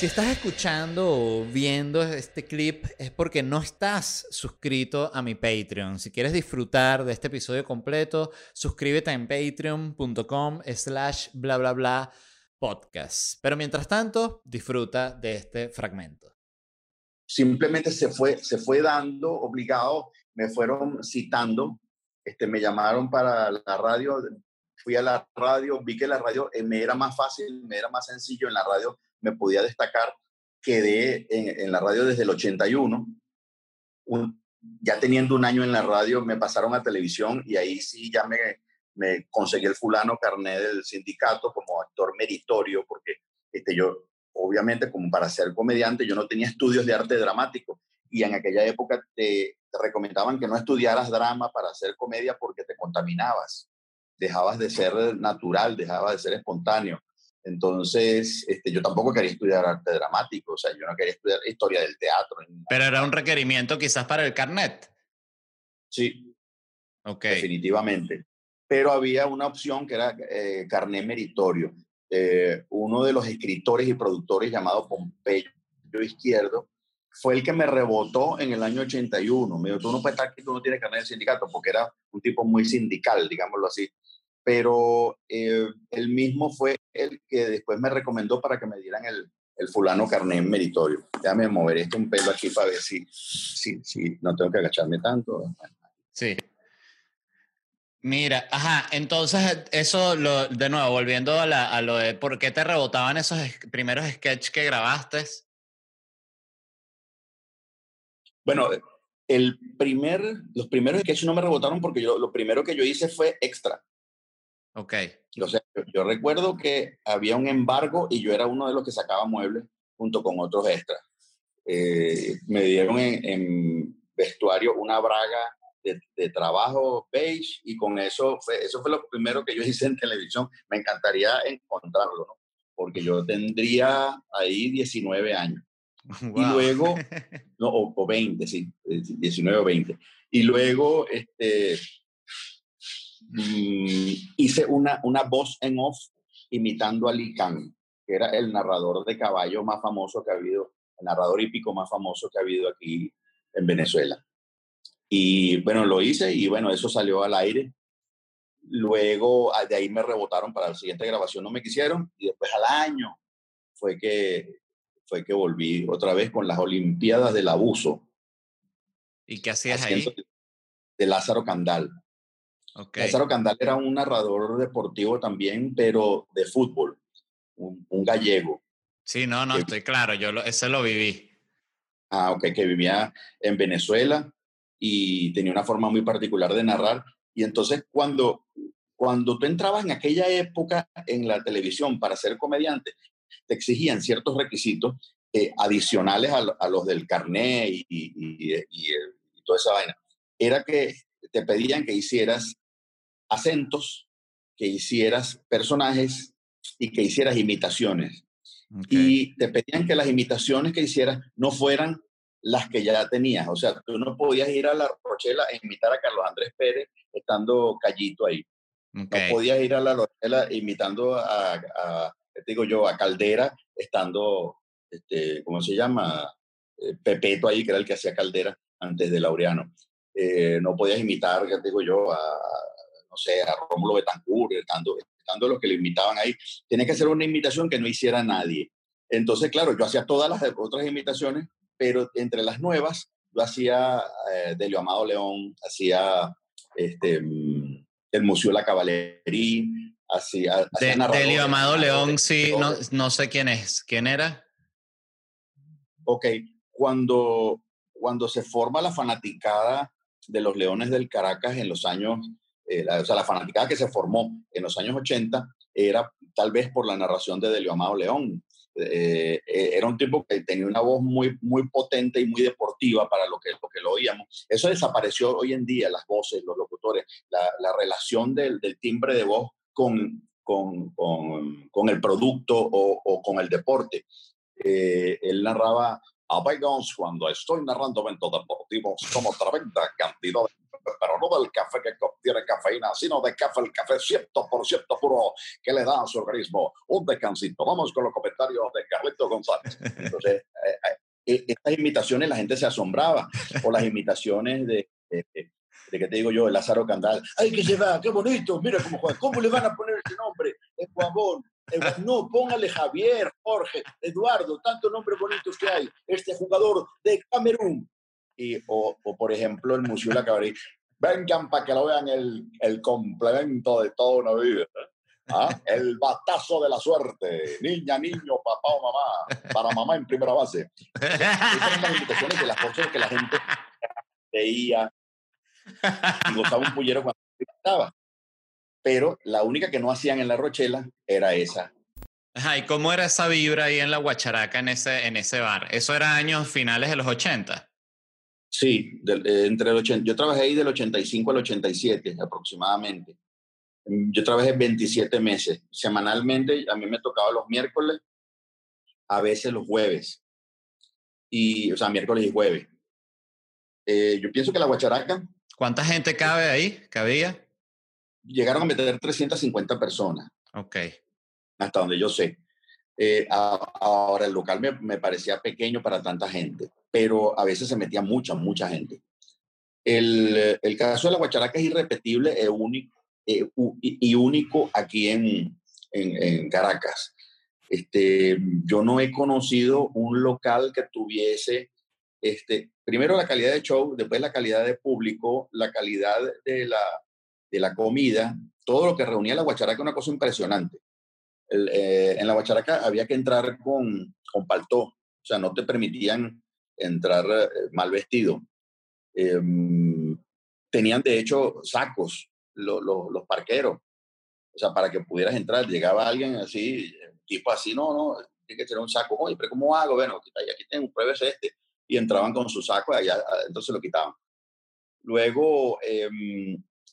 Si estás escuchando o viendo este clip es porque no estás suscrito a mi Patreon. Si quieres disfrutar de este episodio completo, suscríbete en patreon.com slash bla bla bla podcast. Pero mientras tanto, disfruta de este fragmento. Simplemente se fue, se fue dando obligado, me fueron citando, este, me llamaron para la radio, fui a la radio, vi que la radio eh, me era más fácil, me era más sencillo en la radio me podía destacar, quedé en, la radio desde el 81. Un, ya teniendo un año en la radio, me pasaron a televisión y ahí sí ya me, me conseguí el fulano carné del sindicato como actor meritorio, porque este, yo, obviamente, como para ser comediante, yo no tenía estudios de arte dramático y en aquella época te, te recomendaban que no estudiaras drama para hacer comedia porque te contaminabas, dejabas de ser natural, dejabas de ser espontáneo. Entonces, este, yo tampoco quería estudiar arte dramático, o sea, yo no quería estudiar historia del teatro. Pero era un requerimiento quizás para el carnet. Sí. Ok. Definitivamente. Pero había una opción que era eh, carnet meritorio. Eh, uno de los escritores y productores llamado Pompeyo Izquierdo fue el que me rebotó en el año 81. Me dijo, tú no puedes estar aquí, tú no tienes carnet de sindicato, porque era un tipo muy sindical, digámoslo así pero eh, él mismo fue el que después me recomendó para que me dieran el, el fulano carnet meritorio. Déjame mover esto un pelo aquí para ver si, si, si no tengo que agacharme tanto. Sí. Mira, ajá, entonces eso, lo, de nuevo, volviendo a, la, a, lo de por qué te rebotaban esos primeros sketches que grabaste. Bueno, el primer, los primeros sketches no me rebotaron porque yo, lo primero que yo hice fue extra. Ok. O sea, yo, yo, recuerdo que había un embargo y yo era uno de los que sacaba muebles junto con otros extras. Eh, me dieron en, en, vestuario una braga de, de, trabajo beige y con eso fue, eso fue lo primero que yo hice en televisión. Me encantaría encontrarlo, ¿no? Porque yo tendría ahí 19 años. Wow. Y luego, no, o, o 20, sí, 19 o 20. Y luego, este, Hice una, una voz en off imitando a Lee que era el narrador de caballo más famoso que ha habido, el narrador hípico más famoso que ha habido aquí en Venezuela. Y bueno, lo hice y bueno, eso salió al aire. Luego de ahí me rebotaron para la siguiente grabación, no me quisieron y después al año fue que, fue que volví otra vez con las Olimpiadas del Abuso. ¿Y qué hacías ahí? De Lázaro Candal. Okay. Lázaro Candal era un narrador deportivo también, pero de fútbol, un, un gallego. Sí, no, no, que, estoy claro, yo lo, ese lo viví. Ah, ok, que vivía en Venezuela y tenía una forma muy particular de narrar. Y entonces cuando, cuando tú entrabas en aquella época en la televisión para ser comediante, te exigían ciertos requisitos eh, adicionales a, a, los del carné y, y, y, y toda esa vaina. Era que te pedían que hicieras acentos, que hicieras personajes y que hicieras imitaciones. Okay. Y te pedían que las imitaciones que hicieras no fueran las que ya tenías. O sea, tú no podías ir a la Rochela e imitar a Carlos Andrés Pérez estando callito ahí. Okay. No podías ir a la Rochela imitando a, a digo yo, a Caldera estando, este, ¿cómo se llama? Eh, Pepeto ahí, que era el que hacía Caldera antes de Laureano. Eh, no podías imitar, ya digo yo, a, no sé, a Rómulo Betancourt, estando, estando los que le imitaban ahí. Tiene que ser una imitación que no hiciera nadie. Entonces, claro, yo hacía todas las otras imitaciones, pero entre las nuevas, yo hacía eh, Delio Amado León, hacía este, el Museo La Caballería, hacía... hacía de, Delio Amado León, sí, no, no sé quién es. ¿Quién era? Ok, cuando, cuando se forma la fanaticada de los Leones del Caracas en los años, eh, la, o sea, la fanaticada que se formó en los años 80 era tal vez por la narración de Delio Amado León. Eh, eh, era un tipo que tenía una voz muy, muy potente y muy deportiva para lo que, lo que oíamos. Eso desapareció hoy en día, las voces, los locutores, la, la relación del, del, timbre de voz con, con, con, el producto o, o, con el deporte. Eh, él narraba a cuando estoy narrando eventos deportivos como tremenda cantidad de pero no del café que contiene cafeína, sino de café, el café 100% puro que le da a su organismo un descansito. Vamos con los comentarios de Carlito González. Entonces, eh, eh, estas imitaciones la gente se asombraba, o las imitaciones de, de, que te digo yo, el Lázaro Candal. ¡Ay, que se va! ¡Qué bonito! Mira cómo juega. ¿Cómo le van a poner ese nombre? Es Juan no, póngale Javier, Jorge, Eduardo, tantos nombres bonitos que hay. Este jugador de Camerún. Y, o, por ejemplo, el Museo La Cabaret. Vengan para que lo vean el, el complemento de toda una vida. ¿Ah? El batazo de la suerte. Niña, niño, papá o mamá. Para mamá en primera base. Estas son las invitaciones de las cosas que la gente veía y gozaba un pullero cuando estaba pero la única que no hacían en la Rochela era esa. Ajá, ¿y cómo era esa vibra ahí en la Guacharaca, en ese, en ese bar? ¿Eso era años finales de los 80? Sí, de, eh, entre el 80, yo trabajé ahí del 85 al 87 aproximadamente. Mm, yo trabajé 27 meses. Semanalmente, a mí me tocaba los miércoles, a veces los jueves. Y, o sea, miércoles y jueves. Eh, yo pienso que la Guacharaca... ¿Cuánta gente cabe ahí? ¿Cabía? Llegaron a meter 350 personas. Ok. Hasta donde yo sé. Eh, ahora, el local me, me, parecía pequeño para tanta gente, pero a veces se metía mucha, mucha gente. El, el caso de la Guacharaca es irrepetible e único, eh, y, único aquí en, en, en, Caracas. Este, yo no he conocido un local que tuviese, este, primero la calidad de show, después la calidad de público, la calidad de la, de la comida, todo lo que reunía la guacharaca, una cosa impresionante. Eh, en la guacharaca había que entrar con, con paltó, o sea, no te permitían entrar eh, mal vestido. Eh, tenían, de hecho, sacos lo, lo, los parqueros, o sea, para que pudieras entrar. Llegaba alguien así, tipo así, no, no, tiene que tener un saco. Oye, pero ¿cómo hago? Bueno, aquí tengo, pruebes este. Y entraban con su saco, allá, entonces lo quitaban. Luego, eh,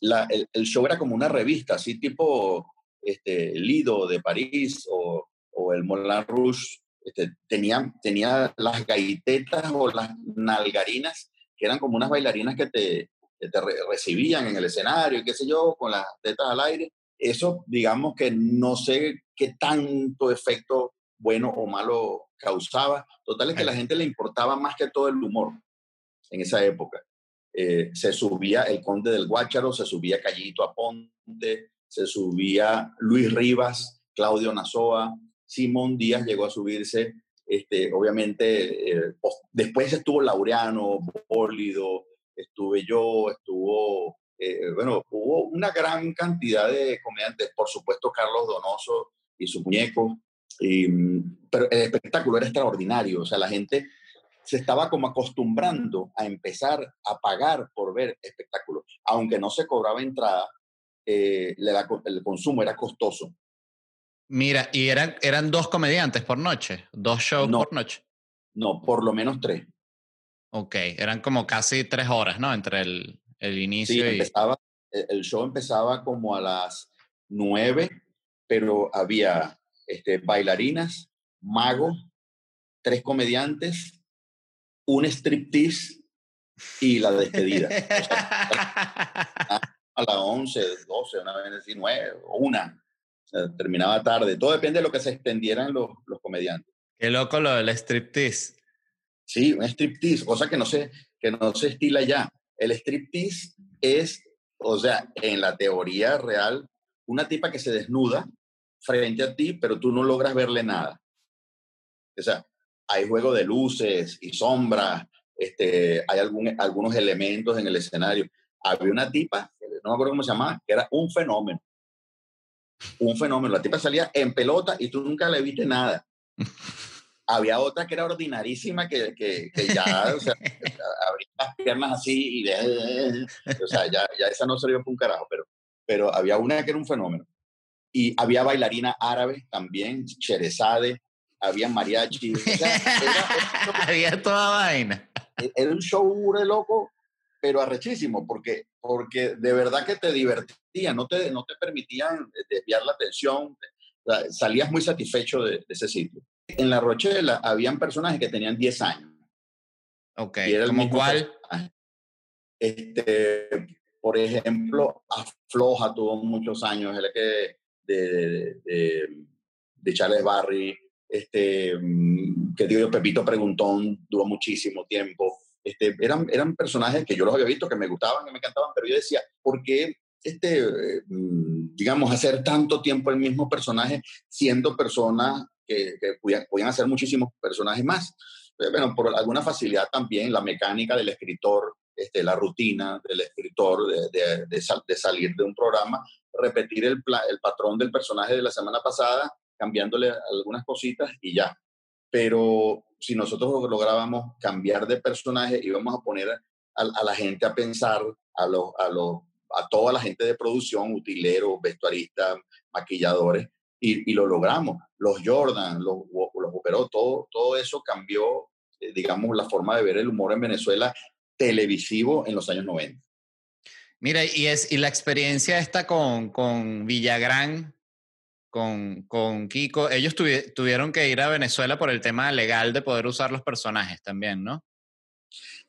la, el, el, show era como una revista, así tipo este, Lido de París o, o el Moulin Rouge. Este, tenía, tenía las gaitetas o las nalgarinas, que eran como unas bailarinas que te, que te re recibían en el escenario, qué sé yo, con las tetas al aire. Eso, digamos que no sé qué tanto efecto bueno o malo causaba. Total es que a la gente le importaba más que todo el humor en esa época. Eh, se subía el conde del Guácharo, se subía Callito Aponte, se subía Luis Rivas, Claudio Nazoa, Simón Díaz llegó a subirse, este, obviamente, eh, después estuvo Laureano, Bólido, estuve yo, estuvo, eh, bueno, hubo una gran cantidad de comediantes, por supuesto Carlos Donoso y su muñeco, y, pero el espectáculo era extraordinario, o sea, la gente se estaba como acostumbrando a empezar a pagar por ver espectáculos. Aunque no se cobraba entrada, eh, el consumo era costoso. Mira, ¿y eran, eran dos comediantes por noche? ¿Dos shows no, por noche? No, por lo menos tres. Ok, eran como casi tres horas, ¿no? Entre el, el inicio sí, y... Empezaba, el show empezaba como a las nueve, pero había este, bailarinas, magos, tres comediantes un striptease y la despedida. O sea, a las 11, 12, una vez 19, o una. O sea, terminaba tarde. Todo depende de lo que se extendieran los, los comediantes. Qué loco lo del striptease. Sí, un striptease, cosa que no se, que no se estila ya. El striptease es, o sea, en la teoría real, una tipa que se desnuda frente a ti, pero tú no logras verle nada. O sea, hay juego de luces y sombras, este, hay algún, algunos elementos en el escenario. Había una tipa, no me acuerdo cómo se llamaba, que era un fenómeno. Un fenómeno. La tipa salía en pelota y tú nunca le viste nada. había otra que era ordinarísima, que, que, que ya, o sea, abría las piernas así y de, o sea, ya, ya esa no sirvió para un carajo, pero, pero había una que era un fenómeno. Y había bailarina árabe también, Cherezade, había mariachi. O sea, era, había toda vaina. Era un show de loco, pero arrechísimo, porque, porque de verdad que te divertía, no te, no te permitían desviar la atención, salías muy satisfecho de, ese sitio. En La Rochela habían personajes que tenían 10 años. Ok, ¿como cuál? Este, por ejemplo, Afloja tuvo muchos años, el que de, de, de, Charles Barry, este, mm, que digo yo, Pepito Preguntón duró muchísimo tiempo. Este, eran, eran personajes que yo los había visto, que me gustaban, que me encantaban, pero yo decía, ¿por qué este, mm, digamos, hacer tanto tiempo el mismo personaje siendo personas que, que podían, hacer muchísimos personajes más. Eh, bueno, por alguna facilidad también, la mecánica del escritor, este, la rutina del escritor de, de, salir de un programa, repetir el, el patrón del personaje de la semana pasada, cambiándole algunas cositas y ya. Pero si nosotros lográbamos cambiar de personaje, íbamos a poner a, a la gente a pensar, a los, a los a toda la gente de producción, utileros, vestuaristas, maquilladores, y, lo logramos. Los Jordan, los, los operó, todo, todo eso cambió, eh, digamos, la forma de ver el humor en Venezuela televisivo en los años 90. Mira, y, es, y la experiencia esta con, con Villagrán, con, con Kiko, ellos tuvieron que ir a Venezuela por el tema legal de poder usar los personajes también, ¿no?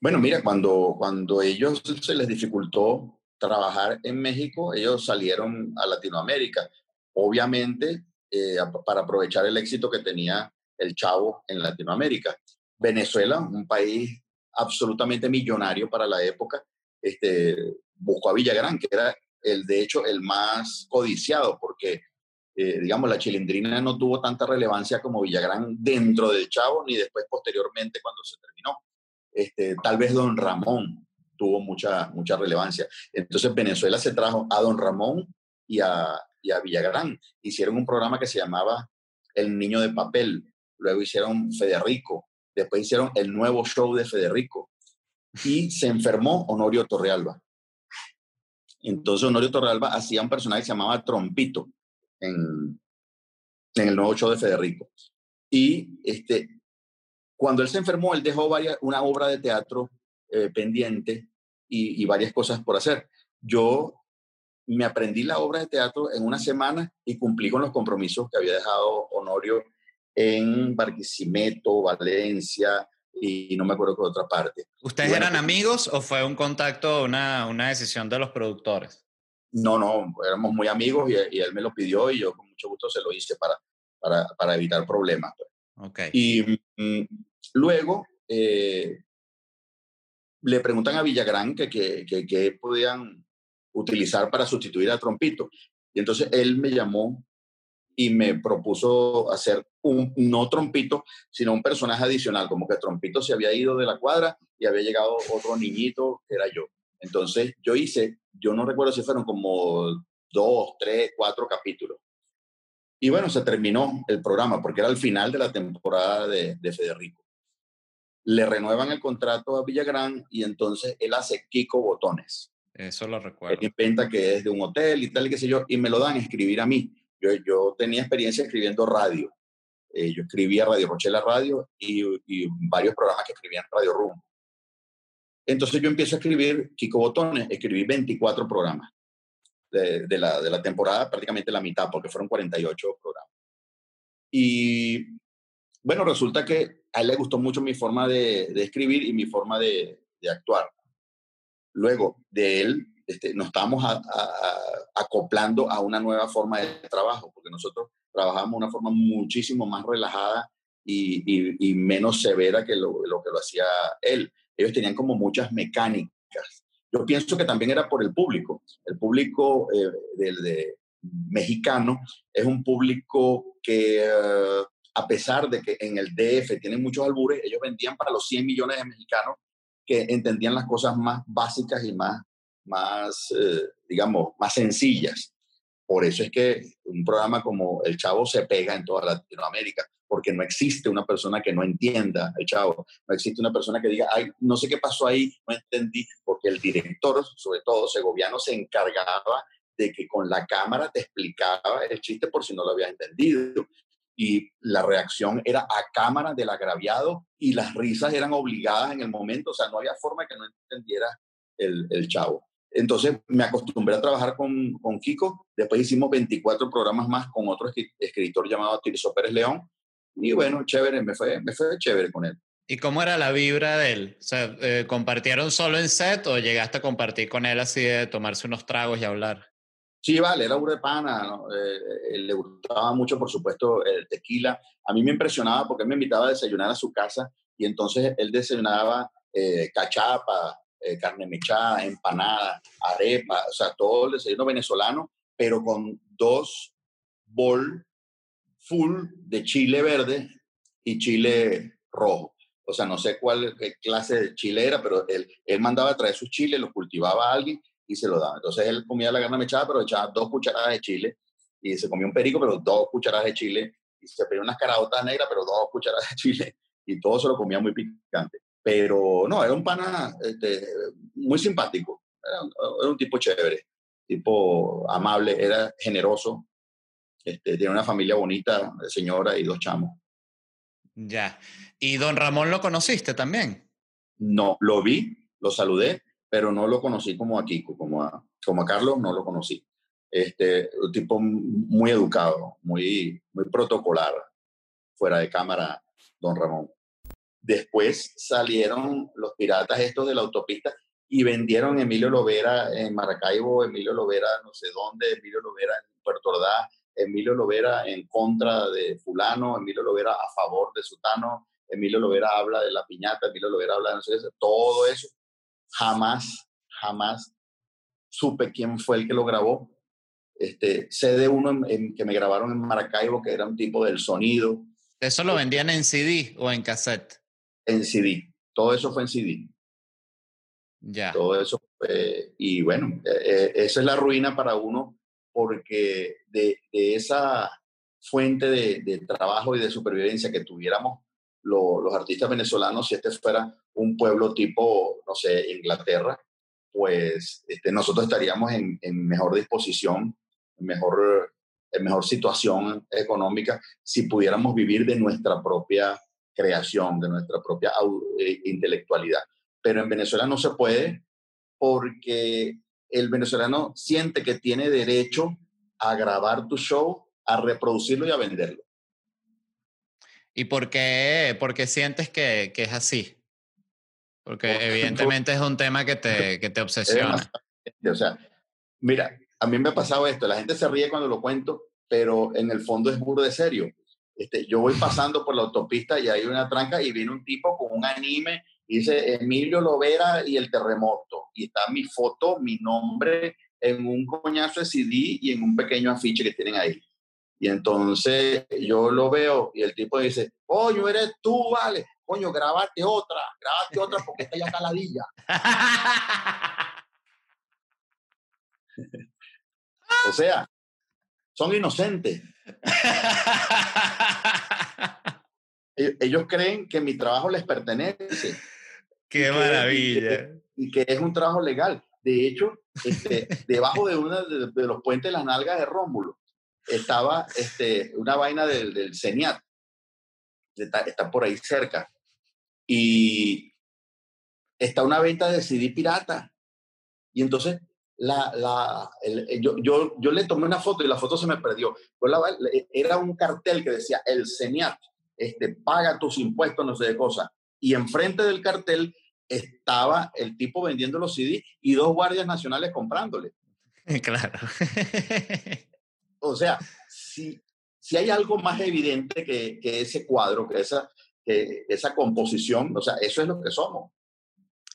Bueno, mira, cuando, cuando ellos se les dificultó trabajar en México, ellos salieron a Latinoamérica, obviamente eh, para aprovechar el éxito que tenía el chavo en Latinoamérica. Venezuela, un país absolutamente millonario para la época, este, buscó a Villagrán, que era el, de hecho el más codiciado, porque, eh, digamos, la chilindrina no tuvo tanta relevancia como Villagrán dentro del Chavo, ni después posteriormente cuando se terminó. Este, tal vez Don Ramón, tuvo mucha, mucha relevancia. Entonces Venezuela se trajo a Don Ramón y a, y a Villagrán. Hicieron un programa que se llamaba El Niño de Papel, luego hicieron Federico, después hicieron el nuevo show de Federico y se enfermó Honorio Torrealba. Entonces Honorio Torrealba hacía un personaje que se llamaba Trompito en, en el nuevo show de Federico. Y este, cuando él se enfermó, él dejó varias, una obra de teatro eh, pendiente y, varias cosas por hacer. Yo me aprendí la obra de teatro en una semana y cumplí con los compromisos que había dejado Honorio en Barquisimeto, Valencia y no me acuerdo qué otra parte. ¿Ustedes eran pues amigos o fue un contacto, una, una decisión de los productores? No, no, éramos muy amigos y, él me lo pidió y yo con mucho gusto se lo hice para, para, para evitar problemas. Pues. Okay. Y mm, luego, eh, le preguntan a Villagrán que, que, podían utilizar para sustituir a Trompito. Y entonces él me llamó y me propuso hacer un, no Trompito, sino un personaje adicional, como que Trompito se había ido de la cuadra y había llegado otro niñito, que era yo. Entonces yo hice, yo no recuerdo si fueron como dos, tres, cuatro capítulos. Y bueno, se terminó el programa porque era el final de la temporada de, de Federico le renuevan el contrato a Villagrán y entonces él hace Kiko Botones. Eso lo recuerdo. Él inventa que es de un hotel y tal y qué sé yo, y me lo dan a escribir a mí. Yo, yo tenía experiencia escribiendo radio. Eh, yo escribía Radio Rochela Radio y, y, varios programas que escribían Radio Room. Entonces yo empiezo a escribir Kiko Botones, escribí 24 programas de, la, temporada, prácticamente la mitad, porque fueron 48 programas. Y bueno, resulta que a él le gustó mucho mi forma de, escribir y mi forma de, actuar. Luego de él, este, nos estábamos acoplando a una nueva forma de trabajo, porque nosotros trabajamos de una forma muchísimo más relajada y, menos severa que lo, que lo hacía él. Ellos tenían como muchas mecánicas. Yo pienso que también era por el público. El público eh, del mexicano es un público que eh, a pesar de que en el DF tienen muchos albures, ellos vendían para los 100 millones de mexicanos que entendían las cosas más básicas y más, más eh, digamos, más sencillas. Por eso es que un programa como El Chavo se pega en toda Latinoamérica, porque no existe una persona que no entienda El Chavo, no existe una persona que diga, ay, no sé qué pasó ahí, no entendí, porque el director, sobre todo segoviano, se encargaba de que con la cámara te explicaba el chiste por si no lo habías entendido. Y la reacción era a cámara del agraviado y las risas eran obligadas en el momento, o sea, no había forma que no entendiera el, el chavo. Entonces me acostumbré a trabajar con, con, Kiko, después hicimos 24 programas más con otro escritor llamado Tirso Pérez León, y bueno, chévere, me fue, me fue chévere con él. ¿Y cómo era la vibra de él? O sea, eh, ¿compartieron solo en set o llegaste a compartir con él así de tomarse unos tragos y hablar? Sí, vale, era de pana, eh, le gustaba mucho, por supuesto, el tequila. A mí me impresionaba porque él me invitaba a desayunar a su casa y entonces él desayunaba eh, cachapa, eh, carne mechada, empanada, arepa, o sea, todo el desayuno venezolano, pero con dos bol full de chile verde y chile rojo. O sea, no sé cuál clase de chile era, pero él, él mandaba a traer sus chiles, los cultivaba alguien y se lo daba. Entonces él comía la carne mechada, pero echaba dos cucharadas de chile y se comía un perico, pero dos cucharadas de chile y se pedía unas caraotas negras, pero dos cucharadas de chile y todo se lo comía muy picante. Pero no, era un pana este, muy simpático, era un, tipo chévere, tipo amable, era generoso, este, tiene una familia bonita, señora y dos chamos. Ya. ¿Y don Ramón lo conociste también? No, lo vi, lo saludé, pero no lo conocí como a Kiko, como a, como a Carlos, no lo conocí. Este, un tipo muy educado, muy, muy protocolar, fuera de cámara, don Ramón. Después salieron los piratas estos de la autopista y vendieron Emilio Lovera en Maracaibo, Emilio Lovera no sé dónde, Emilio Lovera en Puerto Ordaz, Emilio Lovera en contra de fulano, Emilio Lovera a favor de Sutano, Emilio Lovera habla de la piñata, Emilio Lovera habla de no sé, todo eso. Jamás, jamás supe quién fue el que lo grabó. Este, sé de uno que me grabaron en Maracaibo, que era un tipo del sonido. ¿Eso lo vendían en CD o en cassette? En CD. Todo eso fue en CD. Ya. Todo eso fue, y bueno, eh, eh, esa es la ruina para uno porque de, esa fuente de, trabajo y de supervivencia que tuviéramos los artistas venezolanos, si este fuera un pueblo tipo, no sé, Inglaterra, pues este, nosotros estaríamos en, en mejor disposición, en mejor, en mejor situación económica si pudiéramos vivir de nuestra propia creación, de nuestra propia eh, intelectualidad. Pero en Venezuela no se puede porque el venezolano siente que tiene derecho a grabar tu show, a reproducirlo y a venderlo. ¿Y por qué, por qué sientes que, que, es así? Porque evidentemente es un tema que te, que te obsesiona. O sea, mira, a mí me ha pasado esto, la gente se ríe cuando lo cuento, pero en el fondo es burro de serio. Este, yo voy pasando por la autopista y hay una tranca y viene un tipo con un anime y dice Emilio Lovera y el terremoto. Y está mi foto, mi nombre en un coñazo de CD y en un pequeño afiche que tienen ahí. Y entonces yo lo veo y el tipo dice, coño, eres tú, vale. Coño, grabate otra, grabate otra porque está ya caladilla. o sea, son inocentes. Ellos creen que mi trabajo les pertenece. Qué maravilla. Y que, es un trabajo legal. De hecho, este, debajo de uno de, los puentes de las nalgas de Rómulo estaba este, una vaina del, del CENIAT. Está, está, por ahí cerca. Y está una venta de CD pirata. Y entonces la, la, yo, yo, yo, le tomé una foto y la foto se me perdió. era un cartel que decía el CENIAT, este, paga tus impuestos, no sé de cosa. Y enfrente del cartel estaba el tipo vendiendo los CD y dos guardias nacionales comprándole. Claro. o sea, si, si hay algo más evidente que, que ese cuadro, que esa, que esa composición, o sea, eso es lo que somos.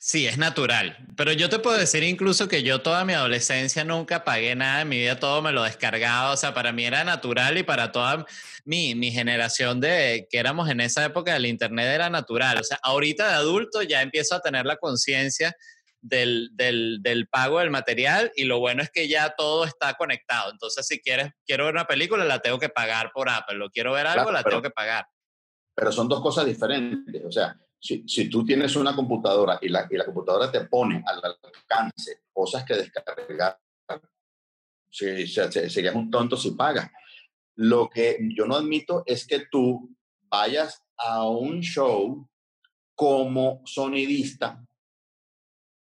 Sí, es natural. Pero yo te puedo decir incluso que yo toda mi adolescencia nunca pagué nada en mi vida, todo me lo descargaba. O sea, para mí era natural y para toda mi, mi generación de que éramos en esa época del Internet era natural. O sea, ahorita de adulto ya empiezo a tener la conciencia del, del, del, pago del material y lo bueno es que ya todo está conectado. Entonces, si quieres, quiero ver una película, la tengo que pagar por Apple. Lo quiero ver algo, la tengo que pagar. Pero son dos cosas diferentes. O sea, si, si tú tienes una computadora y la, y la computadora te pone al alcance cosas que descargar, si, serías un tonto si pagas. Lo que yo no admito es que tú vayas a un show como sonidista,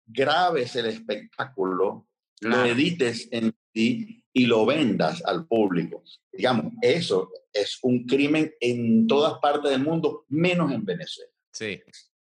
grabes el espectáculo, lo edites en ti y lo vendas al público. Digamos, eso es un crimen en todas partes del mundo, menos en Venezuela. Sí.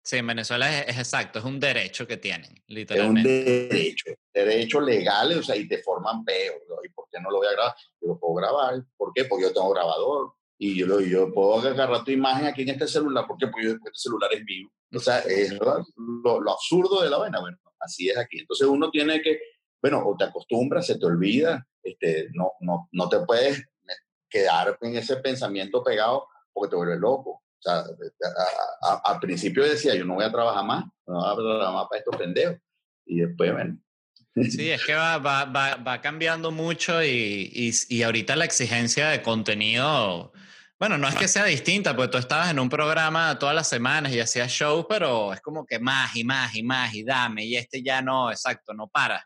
Sí, en Venezuela es, exacto, es un derecho que tienen, literalmente. Es un derecho, derecho legal, o sea, y te forman peor. ¿Y por qué no lo voy a grabar? Yo lo puedo grabar. ¿Por qué? Porque yo tengo grabador y yo, yo puedo agarrar tu imagen aquí en este celular. ¿Por qué? Porque este celular es mío. O sea, es lo, lo absurdo de la vaina. Bueno, así es aquí. Entonces uno tiene que, bueno, o te acostumbras, se te olvida, este, no, no, no te puedes quedar en ese pensamiento pegado porque te vuelve loco sea, al principio decía, yo no voy a trabajar más, no voy a trabajar más para estos pendejos. Y después, bueno. Sí, es que va, va, va, va cambiando mucho y, y, y, ahorita la exigencia de contenido, bueno, no es que sea distinta, porque tú estabas en un programa todas las semanas y hacías shows, pero es como que más y más y más y dame, y este ya no, exacto, no para.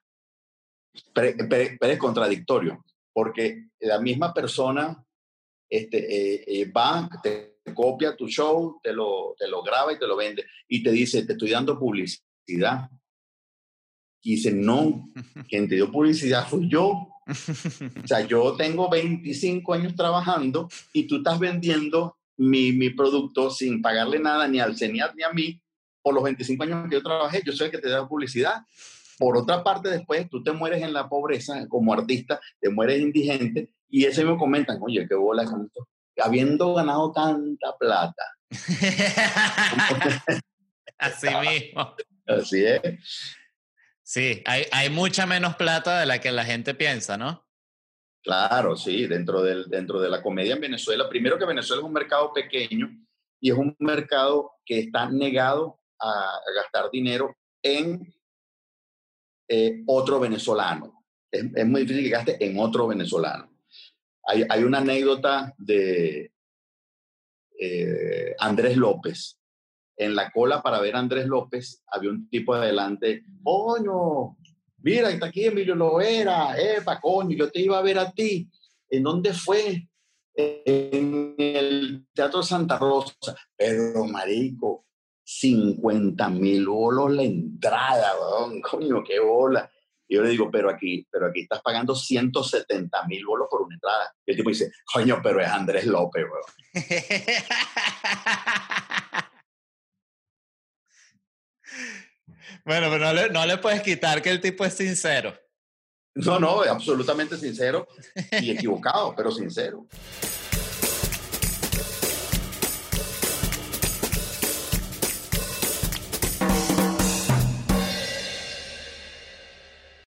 Pero, pero, es contradictorio, porque la misma persona este, eh, eh, va, te copia tu show, te lo, te lo graba y te lo vende. Y te dice, te estoy dando publicidad. Y dice, no, quien te dio publicidad fui yo. O sea, yo tengo 25 años trabajando y tú estás vendiendo mi, mi producto sin pagarle nada ni al CENIAT ni a mí por los 25 años que yo trabajé. Yo soy el que te da publicidad. Por otra parte, después tú te mueres en la pobreza como artista, te mueres indigente y ese me comentan, oye, qué bola esto habiendo ganado tanta plata. Así mismo. Así es. Sí, hay, hay, mucha menos plata de la que la gente piensa, ¿no? Claro, sí, dentro, del, dentro de la comedia en Venezuela. Primero que Venezuela es un mercado pequeño y es un mercado que está negado a, gastar dinero en eh, otro venezolano. Es, es muy difícil que gaste en otro venezolano. Hay, una anécdota de eh, Andrés López. En la cola para ver a Andrés López había un tipo adelante, coño, mira, está aquí Emilio Lovera, epa, coño, yo te iba a ver a ti. ¿En dónde fue? En el Teatro Santa Rosa. Pero, marico, 50 mil bolos la entrada, coño, qué bola. Y yo le digo, pero aquí, pero aquí estás pagando 170 mil bolos por una entrada. Y el tipo dice, coño, pero es Andrés López, weón. bueno, pero no le, no le puedes quitar que el tipo es sincero. No, no, es absolutamente sincero y equivocado, pero sincero.